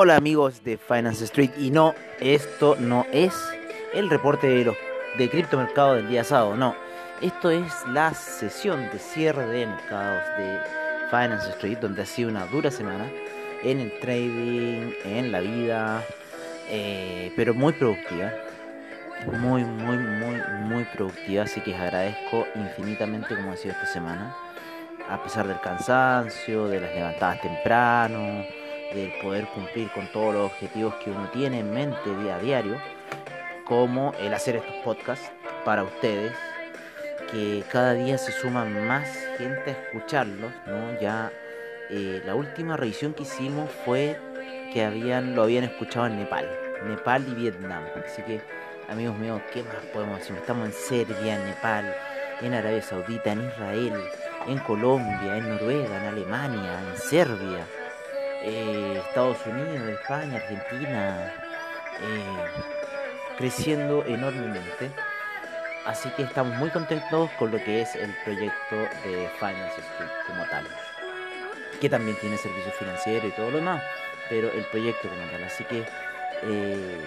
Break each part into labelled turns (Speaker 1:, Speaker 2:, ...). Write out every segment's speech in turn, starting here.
Speaker 1: Hola amigos de Finance Street y no, esto no es el reporte de los de criptomercado del día sábado, no. Esto es la sesión de cierre de mercados de Finance Street, donde ha sido una dura semana en el trading, en la vida, eh, pero muy productiva. Muy, muy, muy, muy productiva. Así que agradezco infinitamente como ha sido esta semana. A pesar del cansancio, de las levantadas temprano, del poder cumplir con todos los objetivos que uno tiene en mente día a diario, como el hacer estos podcasts para ustedes, que cada día se suman más gente a escucharlos, ¿no? Ya eh, la última revisión que hicimos fue que habían, lo habían escuchado en Nepal, Nepal y Vietnam. Así que, amigos míos, ¿qué más podemos decir? Estamos en Serbia, en Nepal, en Arabia Saudita, en Israel, en Colombia, en Noruega, en Alemania, en Serbia eh, Estados Unidos, España, Argentina, eh, creciendo enormemente. Así que estamos muy contentos con lo que es el proyecto de Finance como tal, que también tiene servicios financieros y todo lo demás, pero el proyecto como tal. Así que eh,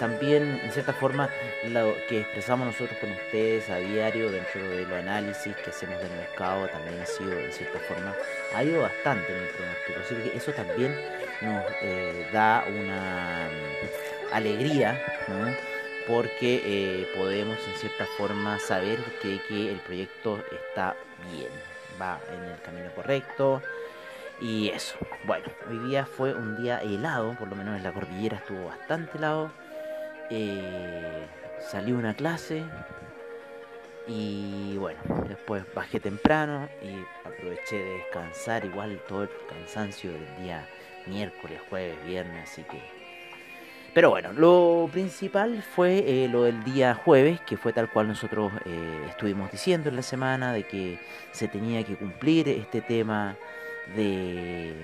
Speaker 1: también, en cierta forma, lo que expresamos nosotros con ustedes a diario dentro de los análisis que hacemos del mercado también ha sido, en cierta forma, ha ido bastante en el pronóstico. Así que eso también nos eh, da una mm, alegría, ¿no? porque eh, podemos, en cierta forma, saber que, que el proyecto está bien, va en el camino correcto. Y eso, bueno, hoy día fue un día helado, por lo menos en la cordillera estuvo bastante helado. Eh, salí una clase y bueno, después bajé temprano y aproveché de descansar igual todo el cansancio del día miércoles, jueves, viernes, así que... Pero bueno, lo principal fue eh, lo del día jueves, que fue tal cual nosotros eh, estuvimos diciendo en la semana, de que se tenía que cumplir este tema de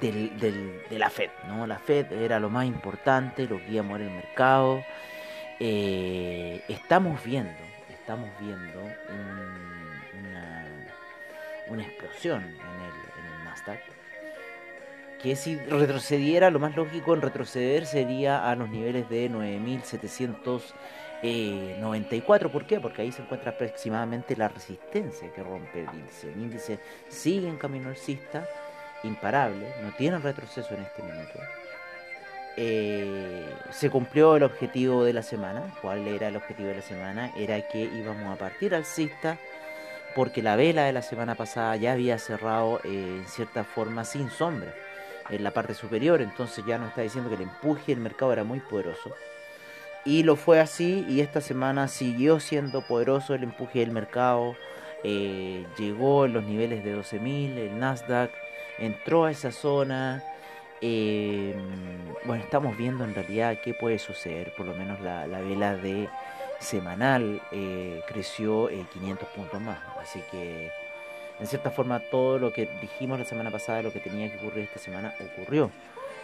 Speaker 1: del, del, de la Fed. ¿no? La Fed era lo más importante, lo que iba el mercado. Eh, estamos viendo, estamos viendo una, una, explosión en el, en el Nasdaq. Que si retrocediera, lo más lógico en retroceder sería a los niveles de 9.794. ¿Por qué? Porque ahí se encuentra aproximadamente la resistencia que rompe el índice. El índice sigue en camino alcista imparable, no tiene retroceso en este minuto. Eh, se cumplió el objetivo de la semana. ¿Cuál era el objetivo de la semana? Era que íbamos a partir alcista porque la vela de la semana pasada ya había cerrado eh, en cierta forma sin sombra en la parte superior, entonces ya nos está diciendo que el empuje del mercado era muy poderoso. Y lo fue así y esta semana siguió siendo poderoso el empuje del mercado. Eh, llegó en los niveles de 12.000, el Nasdaq entró a esa zona. Eh, bueno, estamos viendo en realidad qué puede suceder. Por lo menos la, vela de semanal eh, creció 500 puntos más. Así que, en cierta forma, todo lo que dijimos la semana pasada, lo que tenía que ocurrir esta semana, ocurrió.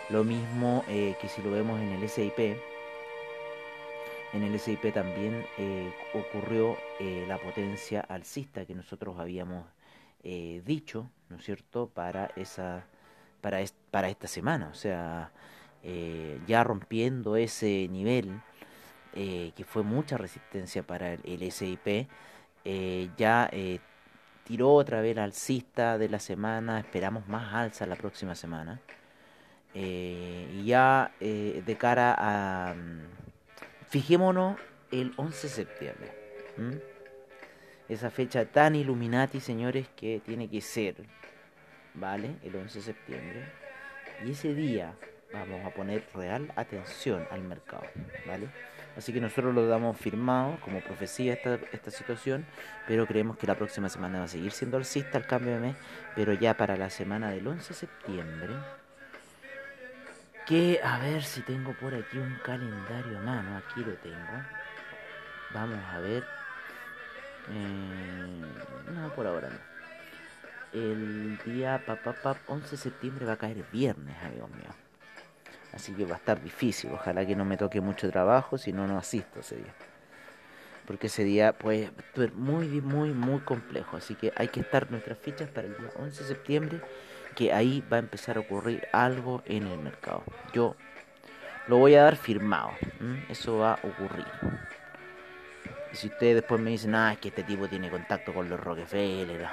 Speaker 1: Lo mismo eh, que si lo vemos en el SIP. En el SIP también ocurrió la potencia alcista que nosotros habíamos eh, dicho, ¿no es cierto?, para, esa, para, para esta semana. O sea, eh, ya rompiendo ese nivel, eh, que fue mucha resistencia para el, SIP, ya tiró otra vez la alcista de la semana, esperamos más alza la próxima semana. y ya de cara a... Mm, fijémonos el 11 de septiembre esa fecha tan Illuminati, señores, que tiene que ser, ¿vale? El 11 de septiembre. Y ese día vamos a poner real atención al mercado, ¿vale? Así que nosotros lo damos firmado como profecía esta, esta situación, pero creemos que la próxima semana va a seguir siendo alcista el cambio de mes, pero ya para la semana del 11 de septiembre, que a ver si tengo por aquí un calendario a mano, aquí lo tengo. Vamos a ver. Eh, no, por ahora no. El día papá 11 de septiembre va a caer viernes, amigos míos. Así que va a estar difícil. Ojalá que no me toque mucho trabajo, si no, no asisto ese día. Porque ese día puede ser muy, muy, muy complejo. Así que hay que estar nuestras fichas para el día 11 de septiembre, que ahí va a empezar a ocurrir algo en el mercado. Yo lo voy a dar firmado. Eso va a ocurrir. Y si ustedes después me dicen, ah, es que este tipo tiene contacto con los Rockefeller,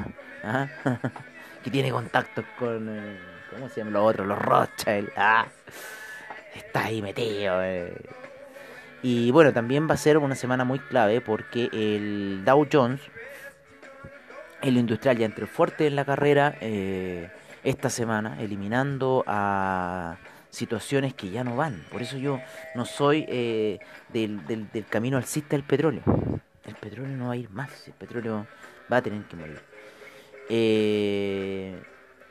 Speaker 1: ¿ah? que tiene contacto con, eh, ¿cómo se llaman los otros? Los Rothschild, ah está ahí metido. Eh. Y bueno, también va a ser una semana muy clave porque el Dow Jones, el industrial ya entró fuerte en la carrera eh, esta semana, eliminando a situaciones que ya no van. Por eso yo no soy eh, del, del, del, camino alcista del petróleo. El petróleo no va a ir más, el petróleo va a tener que morir. Eh,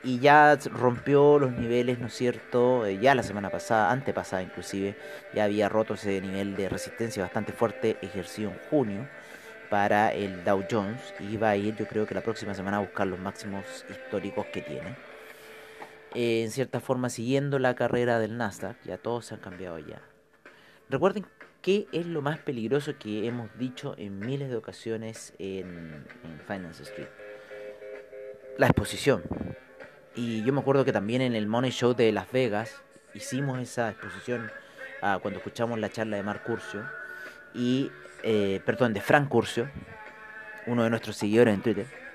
Speaker 1: y ya rompió los niveles, ¿no es cierto? Eh, ya la semana pasada, antepasada inclusive, ya había roto ese nivel de resistencia bastante fuerte ejercido en junio para el Dow Jones y va a ir yo creo que la próxima semana a buscar los máximos históricos que tiene. Eh, en cierta forma siguiendo la carrera del Nasdaq, ya todos se han cambiado ya. Recuerden qué es lo más peligroso que hemos dicho en miles de ocasiones en, en Finance Street. La exposición y yo me acuerdo que también en el Money Show de Las Vegas hicimos esa exposición ah, cuando escuchamos la charla de Mark Curcio y, eh, perdón, de Frank Curcio, uno de nuestros seguidores en Twitter,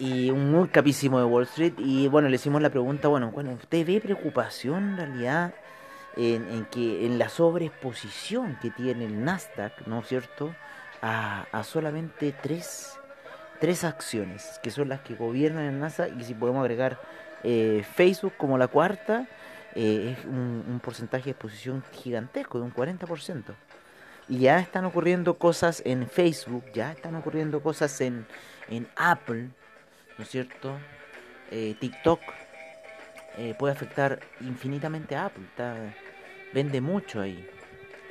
Speaker 1: y un muy capísimo de Wall Street. Y bueno, le hicimos la pregunta, bueno, bueno ¿usted ve preocupación en realidad en, en que en la sobreexposición que tiene el Nasdaq, ¿no es cierto?, a, a solamente tres tres acciones, que son las que gobiernan en NASA, y si podemos agregar eh, Facebook como la cuarta, eh, es un, porcentaje de exposición gigantesco, de un 40%. Y ya están ocurriendo cosas en Facebook, ya están ocurriendo cosas en, en Apple, ¿no es cierto? Eh, TikTok puede afectar infinitamente a Apple, vende mucho ahí.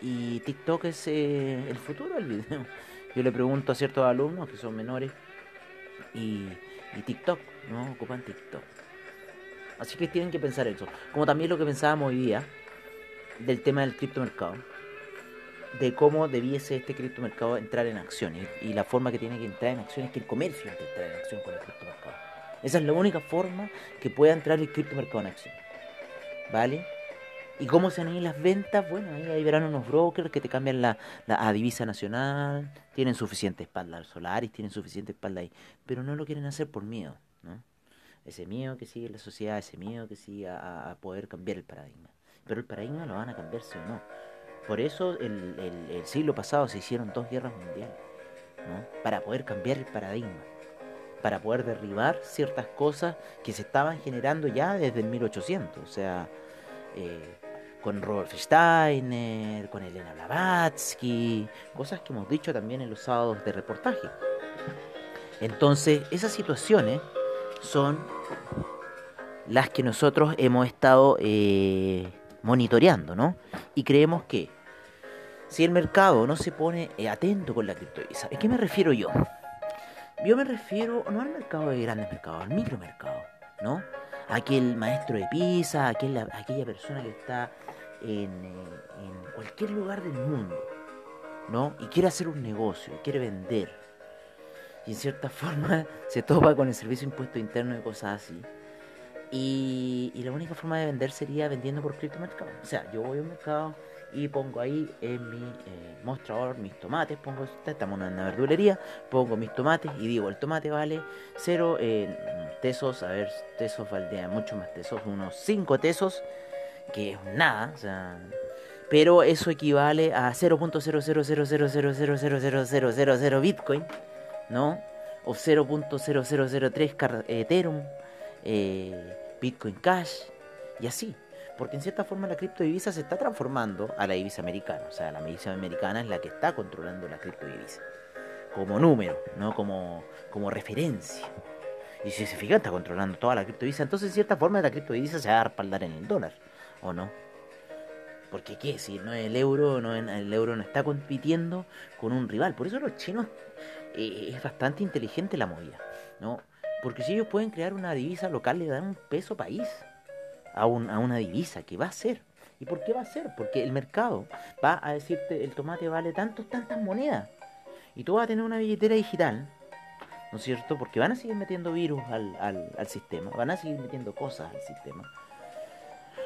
Speaker 1: Y TikTok es el futuro del video. Yo le pregunto a ciertos alumnos que son menores, y, TikTok, ¿no? Ocupan TikTok. Así que tienen que pensar eso. Como también lo que pensábamos hoy día del tema del criptomercado. De cómo debiese este criptomercado entrar en acción. Y, la forma que tiene que entrar en acción es que el comercio que entrar en acción con el criptomercado. Esa es la única forma que pueda entrar el criptomercado en acción. ¿Vale? ¿Y cómo se han ido las ventas? Bueno, ahí, verán unos brokers que te cambian la, la divisa nacional, tienen suficiente espalda Solaris, tienen suficiente espalda ahí, pero no lo quieren hacer por miedo, ¿no? Ese miedo que sigue la sociedad, ese miedo que sigue a, poder cambiar el paradigma. Pero el paradigma lo van a cambiar sí o no. Por eso el, siglo pasado se hicieron dos guerras mundiales, ¿no? Para poder cambiar el paradigma para poder derribar ciertas cosas que se estaban generando ya desde el 1800. O sea, eh, con Rolf Steiner, con Elena Blavatsky, cosas que hemos dicho también en los sábados de reportaje. Entonces, esas situaciones son las que nosotros hemos estado eh, monitoreando, ¿no? Y creemos que si el mercado no se pone eh, atento con la criptovisa, ¿a qué me refiero yo? Yo me refiero no al mercado de grandes mercados, al micromercado, ¿no? Aquel maestro de pizza, aquella persona que está en, en cualquier lugar del mundo, ¿no? Y quiere hacer un negocio, quiere vender. Y en cierta forma se topa con el servicio de impuesto interno y cosas así. Y, la única forma de vender sería vendiendo por criptomercado. O sea, yo voy a un mercado y pongo ahí en mi eh, mostrador mis tomates, pongo, estamos en una verdulería, pongo mis tomates y digo, el tomate vale 0 eh, tesos, a ver, tesos valdría mucho más tesos, unos 5 tesos que es nada, o sea, pero eso equivale a 0.00000000000 Bitcoin, ¿no? O 0.0003 Ethereum, eh, Bitcoin Cash, y así. Porque en cierta forma la criptodivisa se está transformando a la divisa americana. O sea, la divisa americana es la que está controlando la criptodivisa. Como número, no como, como referencia. Y si se fija, está controlando toda la criptodivisa. Entonces, en cierta forma, la criptodivisa se va a respaldar en el dólar. ¿O no? Porque qué, si no el euro, no el euro no está compitiendo con un rival. Por eso los chinos eh, es bastante inteligente la movida, ¿no? Porque si ellos pueden crear una divisa local, le dan un peso país a, un, a una divisa que va a ser. ¿Y por qué va a ser? Porque el mercado va a decirte el tomate vale tantos, tantas monedas. Y tú vas a tener una billetera digital, ¿no es cierto? Porque van a seguir metiendo virus al, al, al sistema, van a seguir metiendo cosas al sistema.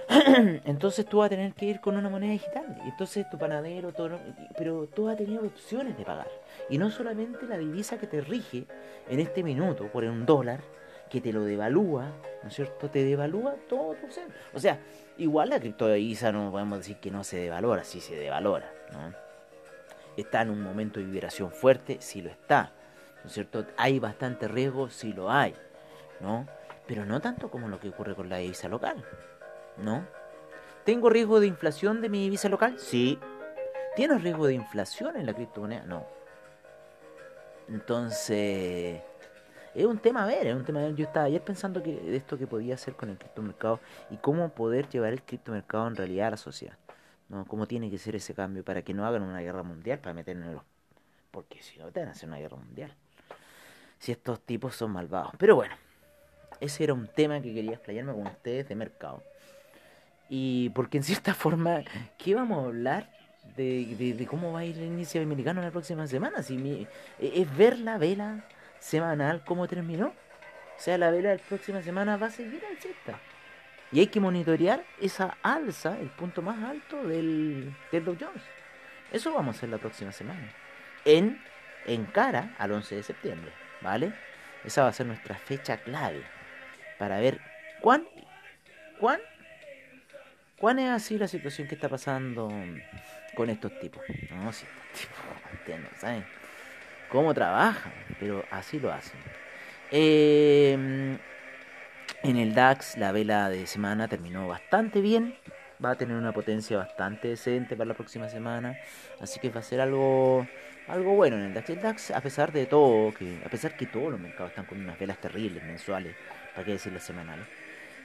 Speaker 1: Entonces tú vas a tener que ir con una moneda digital. Y entonces tu panadero, todo, pero tú vas a tener opciones de pagar. Y no solamente la divisa que te rige en este minuto por un dólar, que te lo devalúa, ¿no es cierto? Te devalúa todo tu ser. O sea, igual la criptodivisa no podemos decir que no se devalora, sí se devalora, ¿no? Está en un momento de vibración fuerte, sí lo está, ¿no es cierto? Hay bastante riesgo, sí lo hay, ¿no? Pero no tanto como lo que ocurre con la divisa local. ¿No? ¿Tengo riesgo de inflación de mi divisa local? Sí. ¿Tienes riesgo de inflación en la criptomoneda? No. Entonces, es un tema a ver, es un tema a ver. Yo estaba ayer pensando que de esto que podía hacer con el criptomercado y cómo poder llevar el criptomercado en realidad a la sociedad. ¿no? ¿Cómo tiene que ser ese cambio para que no hagan una guerra mundial para meternos Porque si no, te van a hacer una guerra mundial. Si estos tipos son malvados. Pero bueno, ese era un tema que quería explayarme con ustedes de mercado. Y porque en cierta forma, ¿qué vamos a hablar? De, cómo va a ir el inicio americano la próxima semana. Si mi, e, es ver la vela semanal cómo terminó. O sea, la vela de la próxima semana va a seguir alcista. Y hay que monitorear esa alza, el punto más alto del, del Dow Jones. Eso vamos a hacer la próxima semana. En, en cara al 11 de septiembre. ¿Vale? Esa va a ser nuestra fecha clave. Para ver cuán, cuán ¿Cuál es así la situación que está pasando con estos tipos? No, si estos tipos, no saben cómo trabajan, pero así lo hacen. Eh, en el DAX la vela de semana terminó bastante bien. Va a tener una potencia bastante decente para la próxima semana. Así que va a ser algo, algo bueno en el DAX. El DAX, a pesar de todo, que a pesar que todos los mercados están con unas velas terribles mensuales, para qué decir las semanales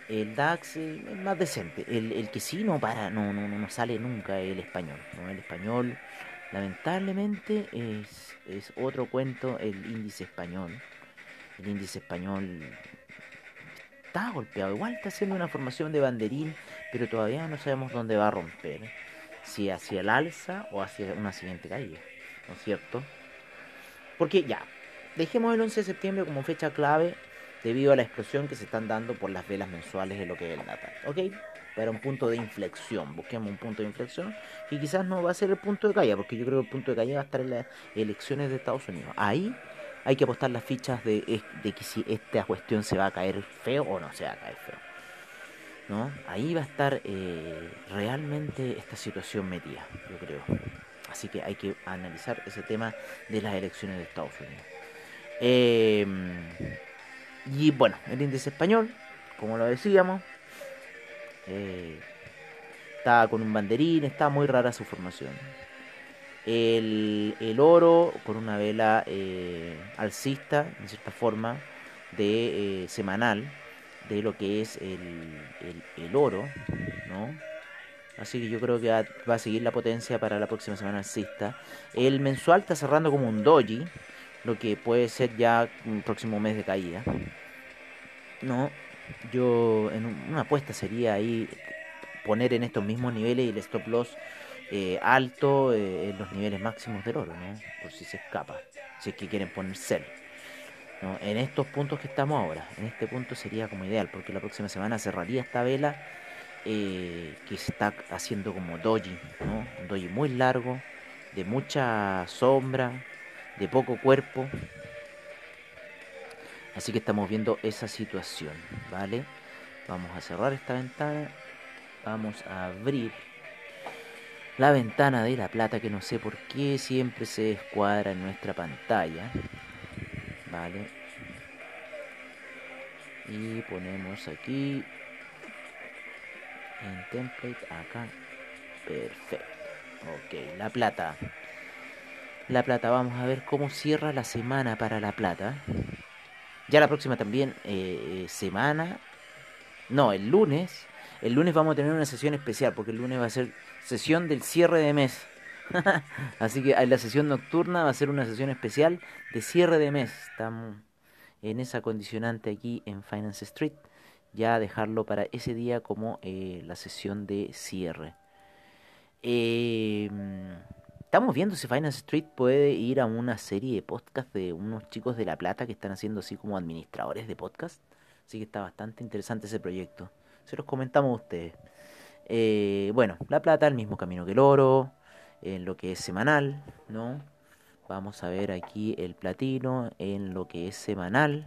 Speaker 1: el DAX es más decente. El, el, que sí no para, no, no, no sale nunca el español. El español, lamentablemente, es, es otro cuento el índice español. El índice español está golpeado. Igual está haciendo una formación de banderín, pero todavía no sabemos dónde va a romper. Si hacia el alza o hacia una siguiente caída. ¿No es cierto? Porque ya, dejemos el 11 de septiembre como fecha clave debido a la explosión que se están dando por las velas mensuales de lo que es el Natal. ¿Ok? Para un punto de inflexión, busquemos un punto de inflexión y quizás no va a ser el punto de caída, porque yo creo que el punto de caída va a estar en las elecciones de Estados Unidos. Ahí hay que apostar las fichas de, de que si esta cuestión se va a caer feo o no se va a caer feo. ¿No? Ahí va a estar eh, realmente esta situación metida, yo creo. Así que hay que analizar ese tema de las elecciones de Estados Unidos. Eh, y bueno, el índice español, como lo decíamos, eh, está con un banderín, está muy rara su formación. El, oro con una vela eh, alcista, en cierta forma, de eh, semanal, de lo que es el, el, oro, ¿no? Así que yo creo que va, a seguir la potencia para la próxima semana alcista. El mensual está cerrando como un doji, lo que puede ser ya un próximo mes de caída. No, yo en una apuesta sería ahí poner en estos mismos niveles y el stop loss eh, alto eh, en los niveles máximos del oro, ¿no? Por si se escapa, si es que quieren poner sell. ¿no? En estos puntos que estamos ahora, en este punto sería como ideal, porque la próxima semana cerraría esta vela eh, que se está haciendo como doji, ¿no? Un doji muy largo, de mucha sombra, de poco cuerpo, Así que estamos viendo esa situación, ¿vale? Vamos a cerrar esta ventana. Vamos a abrir la ventana de la plata que no sé por qué siempre se descuadra en nuestra pantalla. ¿Vale? Y ponemos aquí En template, acá. Perfecto. Ok, la plata. La plata, vamos a ver cómo cierra la semana para la plata. Ya la próxima también eh, semana. No, el lunes. El lunes vamos a tener una sesión especial porque el lunes va a ser sesión del cierre de mes. Así que la sesión nocturna va a ser una sesión especial de cierre de mes. Estamos en esa condicionante aquí en Finance Street. Ya dejarlo para ese día como eh, la sesión de cierre. Eh, estamos viendo si Finance Street puede ir a una serie de podcast de unos chicos de La Plata que están haciendo así como administradores de podcast. Así que está bastante interesante ese proyecto. Se los comentamos a ustedes. Eh, bueno, La Plata, el mismo camino que el oro, en lo que es semanal, ¿no? Vamos a ver aquí el platino en lo que es semanal.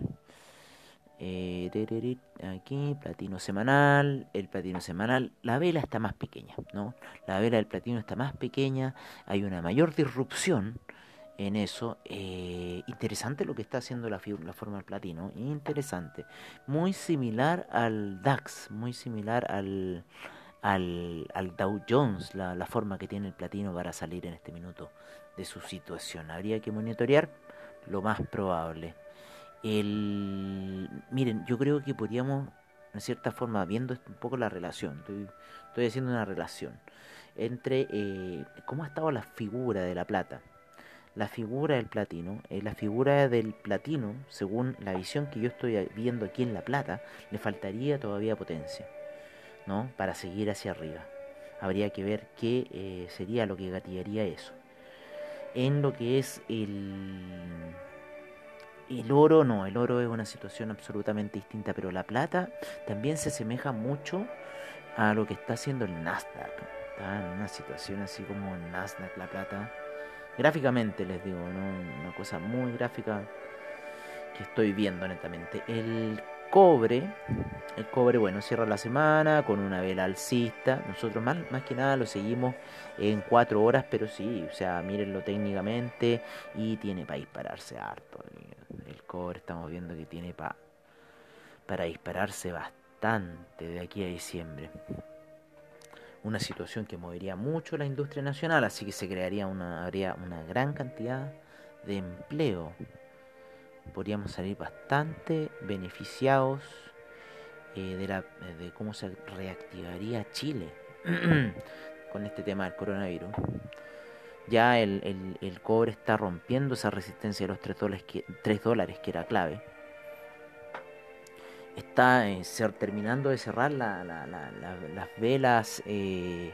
Speaker 1: Eh, aquí, platino semanal, el platino semanal, la vela está más pequeña, ¿no? La vela del platino está más pequeña, hay una mayor disrupción en eso. Eh, interesante lo que está haciendo la, forma del platino, interesante. Muy similar al DAX, muy similar al, al, Dow Jones, la forma que tiene el platino para salir en este minuto de su situación. Habría que monitorear lo más probable. El, miren, yo creo que podríamos, en cierta forma, viendo un poco la relación, estoy, estoy haciendo una relación entre eh, cómo ha estado la figura de la plata. La figura del platino, eh, la figura del platino, según la visión que yo estoy viendo aquí en la plata, le faltaría todavía potencia, ¿no? Para seguir hacia arriba. Habría que ver qué eh, sería lo que gatillaría eso. En lo que es el el oro no, el oro es una situación absolutamente distinta, pero la plata también se asemeja mucho a lo que está haciendo el Nasdaq. Está en una situación así como el Nasdaq, la plata. Gráficamente les digo, ¿no? una cosa muy gráfica que estoy viendo netamente. El cobre, el cobre, bueno, cierra la semana con una vela alcista. Nosotros más, más que nada lo seguimos en cuatro horas, pero sí, o sea, mírenlo técnicamente y tiene para dispararse harto. El cobre estamos viendo que tiene pa, para dispararse bastante de aquí a diciembre. Una situación que movería mucho la industria nacional, así que se crearía una, habría una gran cantidad de empleo podríamos salir bastante beneficiados eh, de, la, de cómo se reactivaría Chile con este tema del coronavirus. Ya el, el, cobre está rompiendo esa resistencia de los 3 dólares que, 3 dólares, que era clave. Está eh, terminando de cerrar la, las velas eh,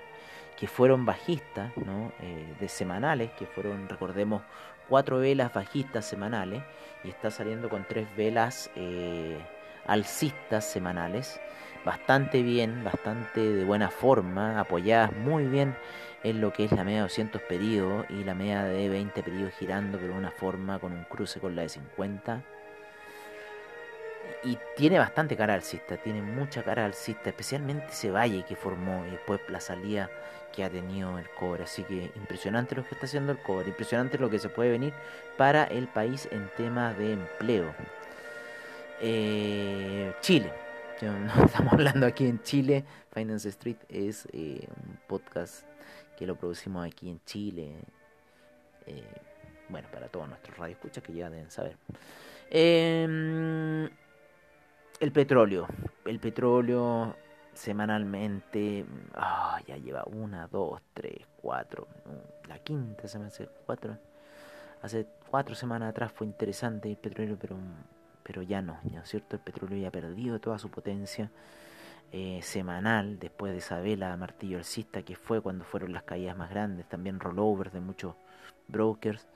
Speaker 1: que fueron bajistas, ¿no? de semanales, que fueron, recordemos, cuatro velas bajistas semanales y está saliendo con tres velas eh, alcistas semanales. Bastante bien, bastante de buena forma, apoyadas muy bien en lo que es la media de 200 pedidos y la media de 20 pedidos girando, pero de una forma con un cruce con la de 50 y tiene bastante cara alcista, tiene mucha cara alcista, especialmente ese valle que formó y después la salida que ha tenido el cobre. Así que impresionante lo que está haciendo el cobre, impresionante lo que se puede venir para el país en temas de empleo. Eh, Chile, estamos hablando aquí en Chile, Finance Street es eh, un podcast que lo producimos aquí en Chile. Eh, bueno, para todos nuestros radioescuchas que ya deben saber. Eh, el petróleo. El petróleo semanalmente. Ya lleva una, dos, tres, cuatro. La quinta se me hace cuatro. Hace cuatro semanas atrás fue interesante el petróleo, pero, pero ya no, ¿ya cierto? El petróleo ya ha perdido toda su potencia eh, semanal después de esa vela martillo alcista que fue cuando fueron las caídas más grandes, también rollovers de muchos brokers.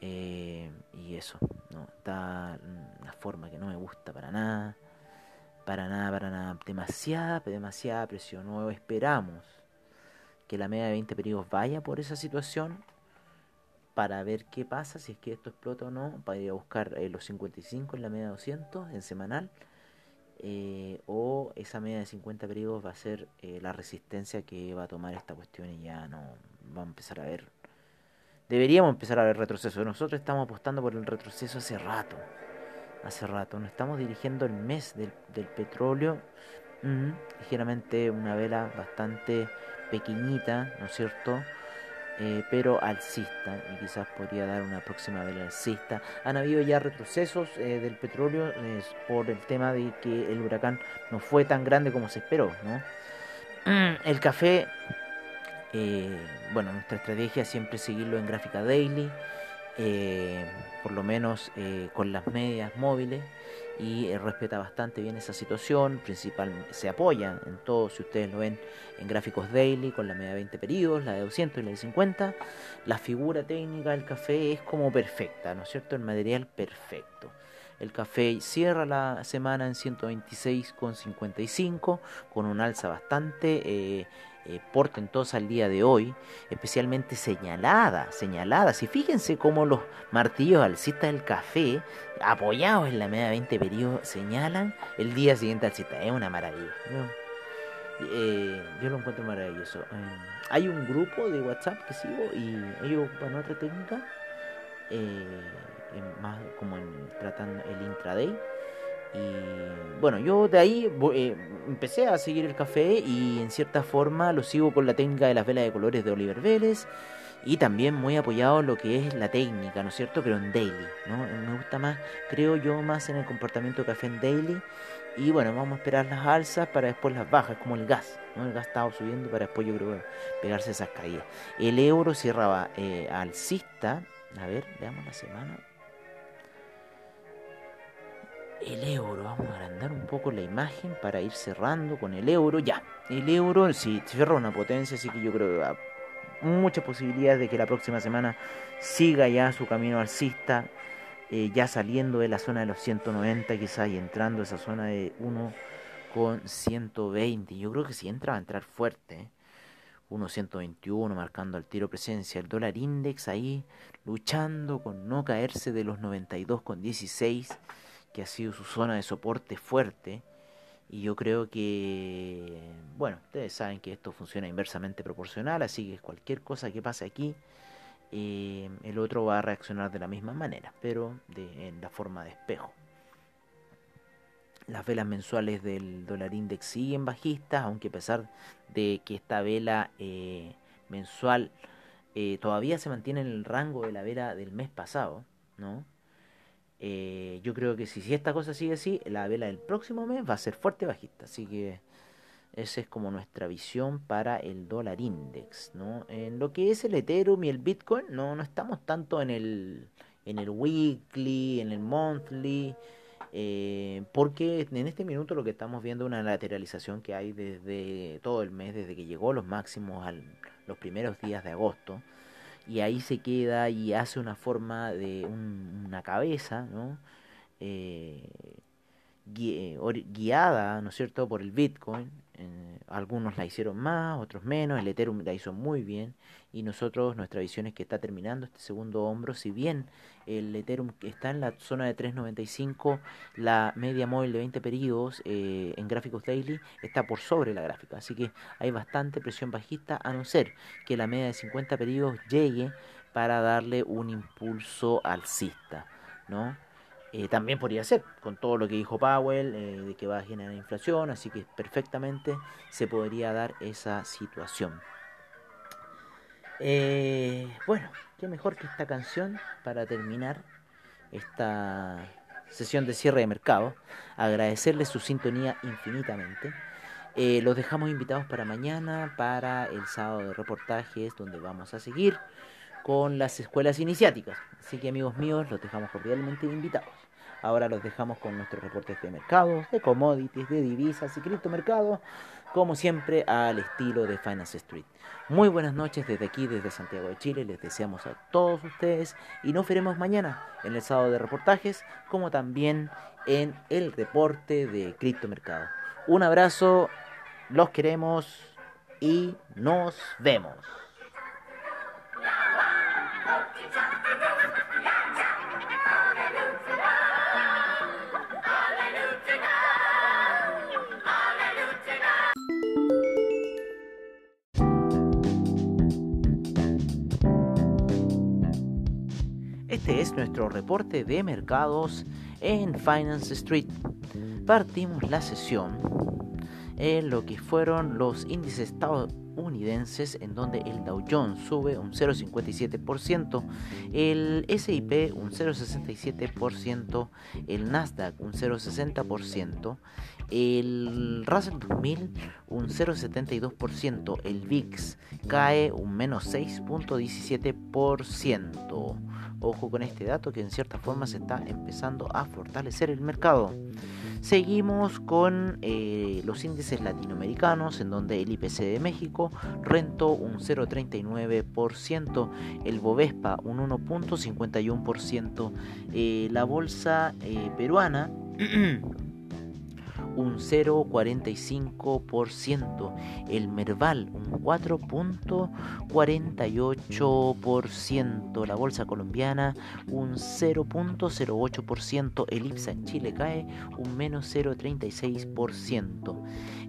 Speaker 1: Eh, y eso, ¿no? Está una forma que no me gusta para nada. Para nada, para nada. Demasiada, demasiada presión. No esperamos que la media de 20 periodos vaya por esa situación para ver qué pasa, si es que esto explota o no, para ir a buscar eh, los 55 en la media de 200 en semanal, eh, o esa media de 50 periodos va a ser la resistencia que va a tomar esta cuestión y ya no va a empezar a ver deberíamos empezar a ver retroceso. Nosotros estamos apostando por el retroceso hace rato. Hace rato. Nos estamos dirigiendo el mes del, petróleo Mm, ligeramente una vela bastante pequeñita, ¿no es cierto? Eh, pero alcista y quizás podría dar una próxima vela alcista. Han habido ya retrocesos eh, del petróleo por el tema de que el huracán no fue tan grande como se esperó. ¿no? El café, eh, bueno, nuestra estrategia es siempre seguirlo en gráfica daily, por lo menos con las medias móviles y eh, respeta bastante bien esa situación, principal, se apoya en todo, si ustedes lo ven en gráficos daily con la media de 20 periodos, la de 200 y la de 50, la figura técnica del café es como perfecta, ¿no es cierto? El material perfecto. El café cierra la semana en 126,55 con un alza bastante eh, eh, portentosa al día de hoy, especialmente señalada, señalada. Si fíjense cómo los martillos alcistas del café, apoyados en la media 20 periodos, señalan el día siguiente alcista. Es una maravilla. Eh, yo lo encuentro maravilloso. Eh, hay un grupo de WhatsApp que sigo y ellos van otra técnica, más como en tratando el intraday y bueno, yo de ahí eh, empecé a seguir el café y en cierta forma lo sigo con la técnica de las velas de colores de Oliver Vélez y también muy apoyado en lo que es la técnica, ¿no es cierto? Pero en daily, ¿no? Me gusta más, creo yo, más en el comportamiento de café en daily. Y bueno, vamos a esperar las alzas para después las bajas, como el gas, ¿no? El gas estaba subiendo para después yo creo pegarse esas caídas. El euro cerraba eh, alcista, a ver, veamos la semana el euro. Vamos a agrandar un poco la imagen para ir cerrando con el euro. Ya, el euro sí cierra una potencia, así que yo creo que hay muchas posibilidades de que la próxima semana siga ya su camino alcista, eh, ya saliendo de la zona de los 190 quizás y entrando a esa zona de 1 con 120. Yo creo que si entra va a entrar fuerte. 1.121 marcando al tiro presencia. El dólar index ahí luchando con no caerse de los 92,16 que ha sido su zona de soporte fuerte. Y yo creo que, bueno, ustedes saben que esto funciona inversamente proporcional, así que cualquier cosa que pase aquí, eh, el otro va a reaccionar de la misma manera, pero de, en la forma de espejo. Las velas mensuales del dólar index siguen bajistas, aunque a pesar de que esta vela eh, mensual eh, todavía se mantiene en el rango de la vela del mes pasado, ¿no? Eh, yo creo que si, si esta cosa sigue así, la vela del próximo mes va a ser fuerte bajista. Así que esa es como nuestra visión para el dólar index. ¿no? En lo que es el Ethereum y el Bitcoin, no, no estamos tanto en el, en el weekly, en el monthly. Eh, porque en este minuto lo que estamos viendo es una lateralización que hay desde todo el mes, desde que llegó los máximos a los primeros días de agosto y ahí se queda y hace una forma de una cabeza, ¿no? Eh, guiada, ¿no es cierto?, por el Bitcoin. Eh, algunos la hicieron más, otros menos, el Ethereum la hizo muy bien y nosotros, nuestra visión es que está terminando este segundo hombro, si bien el Ethereum está en la zona de 3.95, la media móvil de 20 periodos eh, en gráficos daily está por sobre la gráfica, así que hay bastante presión bajista a no ser que la media de 50 periodos llegue para darle un impulso alcista, ¿no? Eh, también podría ser, con todo lo que dijo Powell, eh, de que va a generar inflación, así que perfectamente se podría dar esa situación. Eh, bueno, qué mejor que esta canción para terminar esta sesión de cierre de mercado. Agradecerles su sintonía infinitamente. los dejamos invitados para mañana, para el sábado de reportajes, donde vamos a seguir con las escuelas iniciáticas. Así que amigos míos, los dejamos cordialmente invitados. Ahora los dejamos con nuestros reportes de mercados, de commodities, de divisas y criptomercados, como siempre al estilo de Finance Street. Muy buenas noches desde aquí, desde Santiago de Chile. Les deseamos a todos ustedes y nos veremos mañana en el sábado de reportajes, como también en el reporte de criptomercado. Un abrazo, los queremos y nos vemos. Este es nuestro reporte de mercados en Finance Street. Partimos la sesión en lo que fueron los índices estadounidenses en donde el Dow Jones sube un 0,57%, el SIP un 0,67%, el Nasdaq un 0,60%, el Russell 2000 un 0,72%, el VIX cae un menos 6,17%. Ojo con este dato que en cierta forma se está empezando a fortalecer el mercado. Seguimos con eh, los índices latinoamericanos, en donde el IPC de México rentó un 0,39%, el Bovespa un 1,51%, eh, la bolsa eh, peruana un 0,45%, el Merval un 4,48%, la bolsa colombiana un 0,08%, el IPSA en Chile cae un menos 0,36%.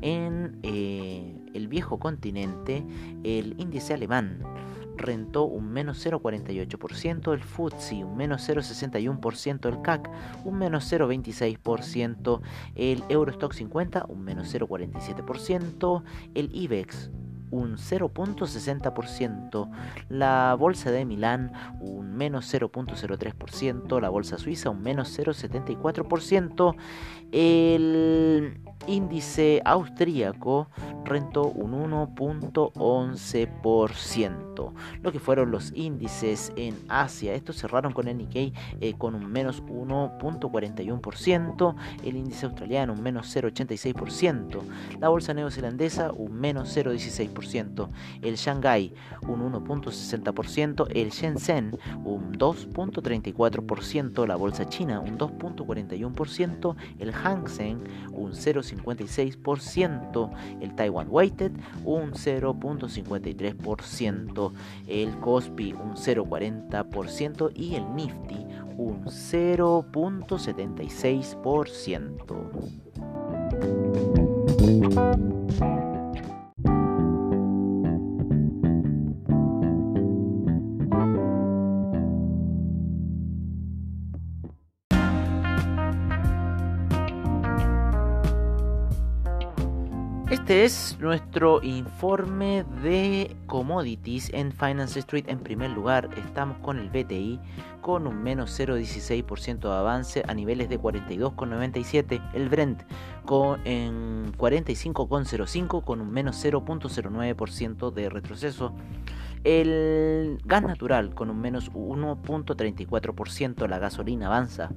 Speaker 1: En eh, el viejo continente, el índice alemán rentó un menos 0,48%, el FTSE un menos 0,61%, el CAC un menos 0,26%, el Eurostock 50 un menos 0,47%, el IBEX un 0.60%, la bolsa de Milán un menos 0.03%, la bolsa suiza un menos 0.74%, el índice austríaco rentó un 1.11%. Lo que fueron los índices en Asia, estos cerraron con el Nikkei eh, con un menos 1.41%, el índice australiano un menos 0.86%, la bolsa neozelandesa un menos 0.16%, el Shanghai un 1.60%, el Shenzhen un 2.34%, la bolsa china un 2.41%, el Hang Seng un 0.56%, el Taiwan Weighted un 0.53%, el Kospi un 0.40% y el Nifty un 0.76%. Este es nuestro informe de commodities en Finance Street. En primer lugar, estamos con el BTI con un menos 0,16% de avance a niveles de 42,97. El Brent con, en 45,05 con un menos 0,09% de retroceso. El gas natural con un menos 1,34%. La gasolina avanza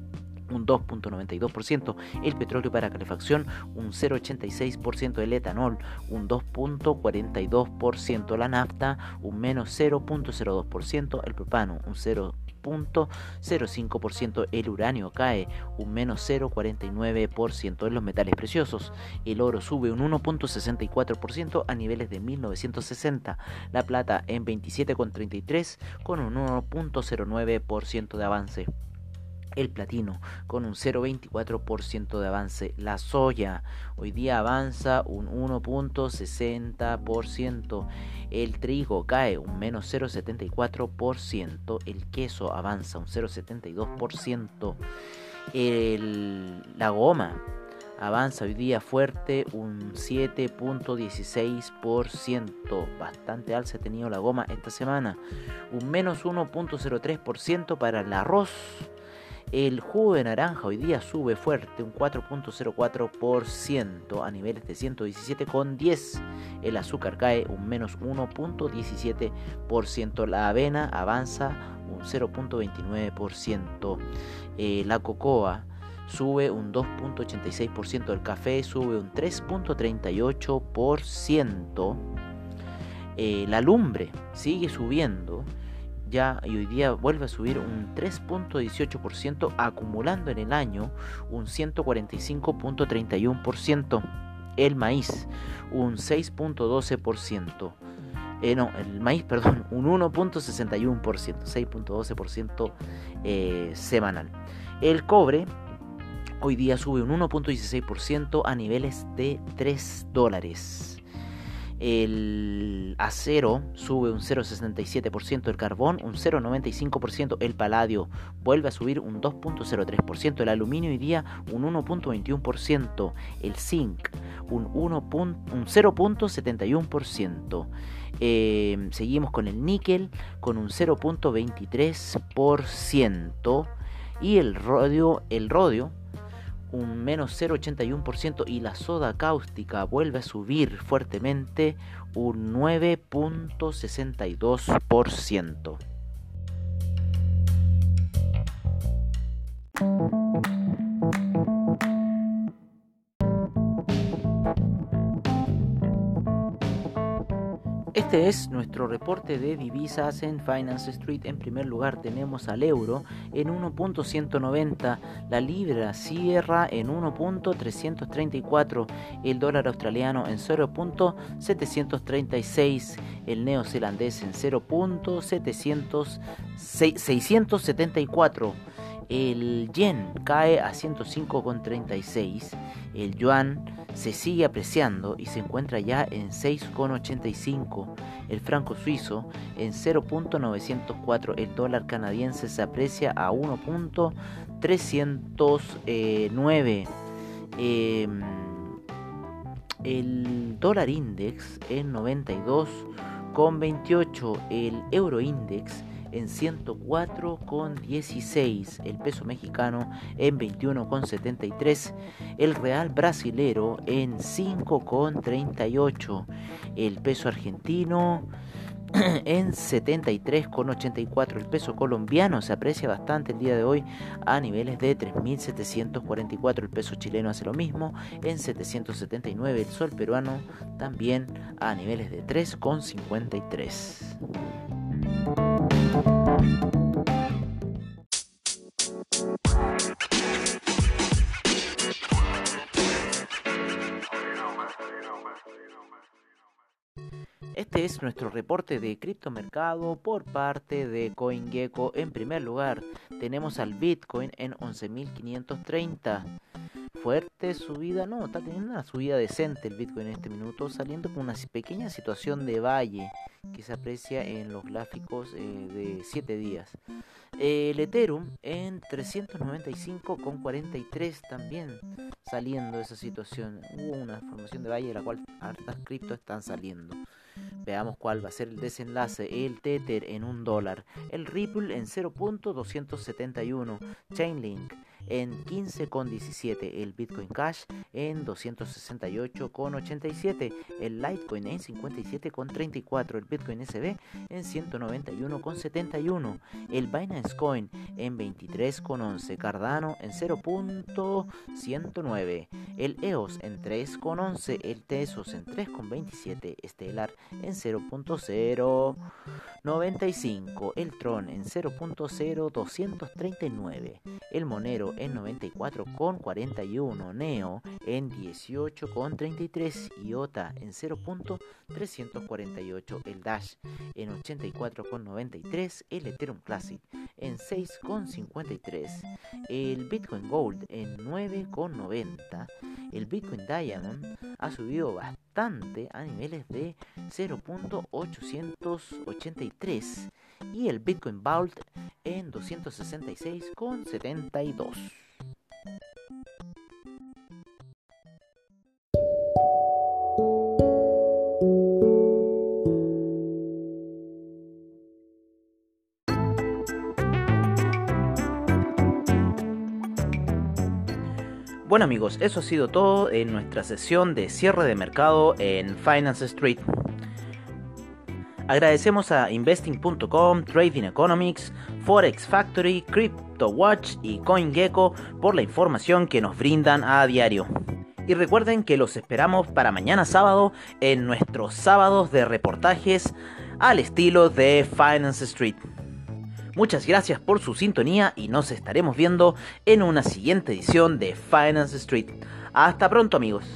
Speaker 1: un 2.92%, el petróleo para calefacción un 0.86%, el etanol un 2.42%, la nafta un menos 0.02%, el propano un 0.05%, el uranio cae un menos 0.49% en los metales preciosos, el oro sube un 1.64% a niveles de 1960, la plata en 27.33 con un 1.09% de avance el platino con un 0,24% de avance. La soya hoy día avanza un 1.60%. El trigo cae un menos 0,74%. El queso avanza un 0,72%. la goma avanza hoy día fuerte un 7.16%. Bastante alza ha tenido la goma esta semana. Un menos 1.03% para el arroz el jugo de naranja hoy día sube fuerte, un 4.04% a niveles de 117,10. El azúcar cae un menos 1.17%. La avena avanza un 0.29%. Eh, la cocoa sube un 2.86%. El café sube un 3.38%. Eh, la lumbre sigue subiendo ya y hoy día vuelve a subir un 3.18%, acumulando en el año un 145.31%. El maíz, un 6.12%. Eh, no, el maíz, perdón, un 1.61%, 6.12% eh, semanal. El cobre hoy día sube un 1.16% a niveles de 3 dólares. El acero sube un 0,67%, el carbón un 0,95%, el paladio vuelve a subir un 2,03%, el aluminio hoy día un 1,21%, el zinc un, un 0,71%. Eh, seguimos con el níquel con un 0.23% y el el rodio un menos 0,81% y la soda cáustica vuelve a subir fuertemente un 9.62%. Este es nuestro reporte de divisas en Finance Street. En primer lugar tenemos al euro en 1.190, la libra cierra en 1.334, el dólar australiano en 0.736, el neozelandés en 0.674. El yen cae a 105,36. El yuan se sigue apreciando y se encuentra ya en 6,85. El franco suizo en 0.904. El dólar canadiense se aprecia a 1.309. Em, el dólar index en 92,28. El euro index en 104,16, el peso mexicano en 21,73, el real brasilero en 5,38, el peso argentino en 73,84. El peso colombiano se aprecia bastante el día de hoy a niveles de 3.744. El peso chileno hace lo mismo en 779. El sol peruano también a niveles de 3,53. Este es nuestro reporte de criptomercado por parte de CoinGecko. En primer lugar, tenemos al Bitcoin en 11.530 fuerte subida, no, está teniendo una subida decente el Bitcoin en este minuto, saliendo con una pequeña situación de valle que se aprecia en los gráficos eh, de 7 días. El Ethereum en 395,43 también saliendo de esa situación. Hubo una formación de valle de la cual hartas criptos están saliendo. Veamos cuál va a ser el desenlace. El Tether en un dólar. El Ripple en 0.271. Chainlink en 15,17, el Bitcoin Cash en 268,87, el Litecoin en 57,34, el Bitcoin SB en 191,71, el Binance Coin en 23,11, Cardano en 0.109, el EOS en 3,11, el Tesos en 3,27, Stellar en 0.095, el Tron en 0.0239, el Monero en 94,41, Neo en 18,33, IOTA en 0.348, el Dash en 84,93, el Ethereum Classic en 6,53, el Bitcoin Gold en 9,90, el Bitcoin Diamond ha subido bastante a niveles de 0.883 y el Bitcoin Vault en 266,72. Bueno amigos, eso ha sido todo en nuestra sesión de cierre de mercado en Finance Street. Agradecemos a investing.com, Trading Economics, Forex Factory, CryptoWatch y CoinGecko por la información que nos brindan a diario. Y recuerden que los esperamos para mañana sábado en nuestros sábados de reportajes al estilo de Finance Street. Muchas gracias por su sintonía y nos estaremos viendo en una siguiente edición de Finance Street. Hasta pronto amigos.